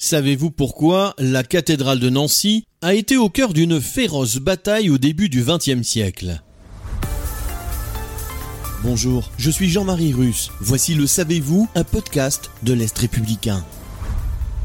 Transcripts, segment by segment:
Savez-vous pourquoi la cathédrale de Nancy a été au cœur d'une féroce bataille au début du XXe siècle? Bonjour, je suis Jean-Marie Russe. Voici le Savez-vous, un podcast de l'Est républicain.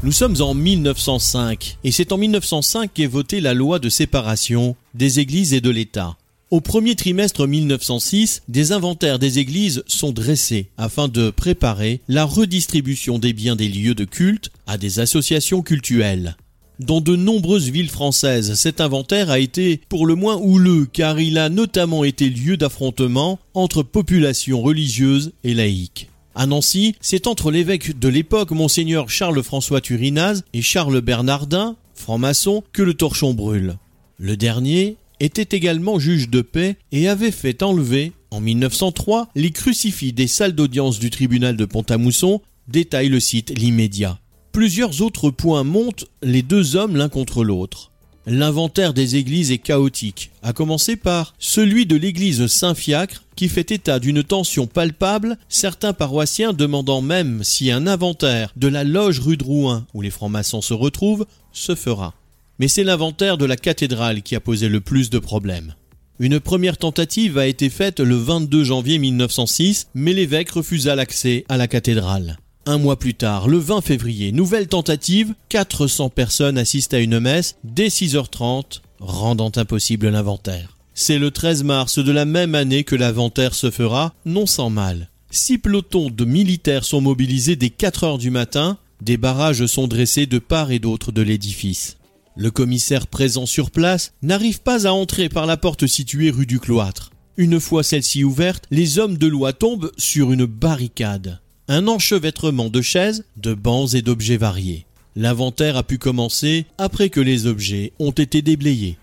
Nous sommes en 1905 et c'est en 1905 qu'est votée la loi de séparation des églises et de l'État. Au premier trimestre 1906, des inventaires des églises sont dressés afin de préparer la redistribution des biens des lieux de culte à des associations cultuelles. Dans de nombreuses villes françaises, cet inventaire a été pour le moins houleux car il a notamment été lieu d'affrontement entre populations religieuses et laïques. À Nancy, c'est entre l'évêque de l'époque, monseigneur Charles-François Turinaz, et Charles Bernardin, franc-maçon, que le torchon brûle. Le dernier était également juge de paix et avait fait enlever, en 1903, les crucifix des salles d'audience du tribunal de Pont-à-Mousson, détaille le site L'Immédiat. Plusieurs autres points montent les deux hommes l'un contre l'autre. L'inventaire des églises est chaotique, à commencer par celui de l'église Saint-Fiacre qui fait état d'une tension palpable, certains paroissiens demandant même si un inventaire de la loge rue de Rouen où les francs-maçons se retrouvent se fera. Mais c'est l'inventaire de la cathédrale qui a posé le plus de problèmes. Une première tentative a été faite le 22 janvier 1906, mais l'évêque refusa l'accès à la cathédrale. Un mois plus tard, le 20 février, nouvelle tentative, 400 personnes assistent à une messe dès 6h30, rendant impossible l'inventaire. C'est le 13 mars de la même année que l'inventaire se fera, non sans mal. Six pelotons de militaires sont mobilisés dès 4 heures du matin, des barrages sont dressés de part et d'autre de l'édifice. Le commissaire présent sur place n'arrive pas à entrer par la porte située rue du Cloître. Une fois celle-ci ouverte, les hommes de loi tombent sur une barricade un enchevêtrement de chaises, de bancs et d'objets variés. L'inventaire a pu commencer après que les objets ont été déblayés.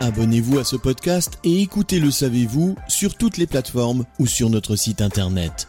Abonnez-vous à ce podcast et écoutez Le Savez-vous sur toutes les plateformes ou sur notre site internet.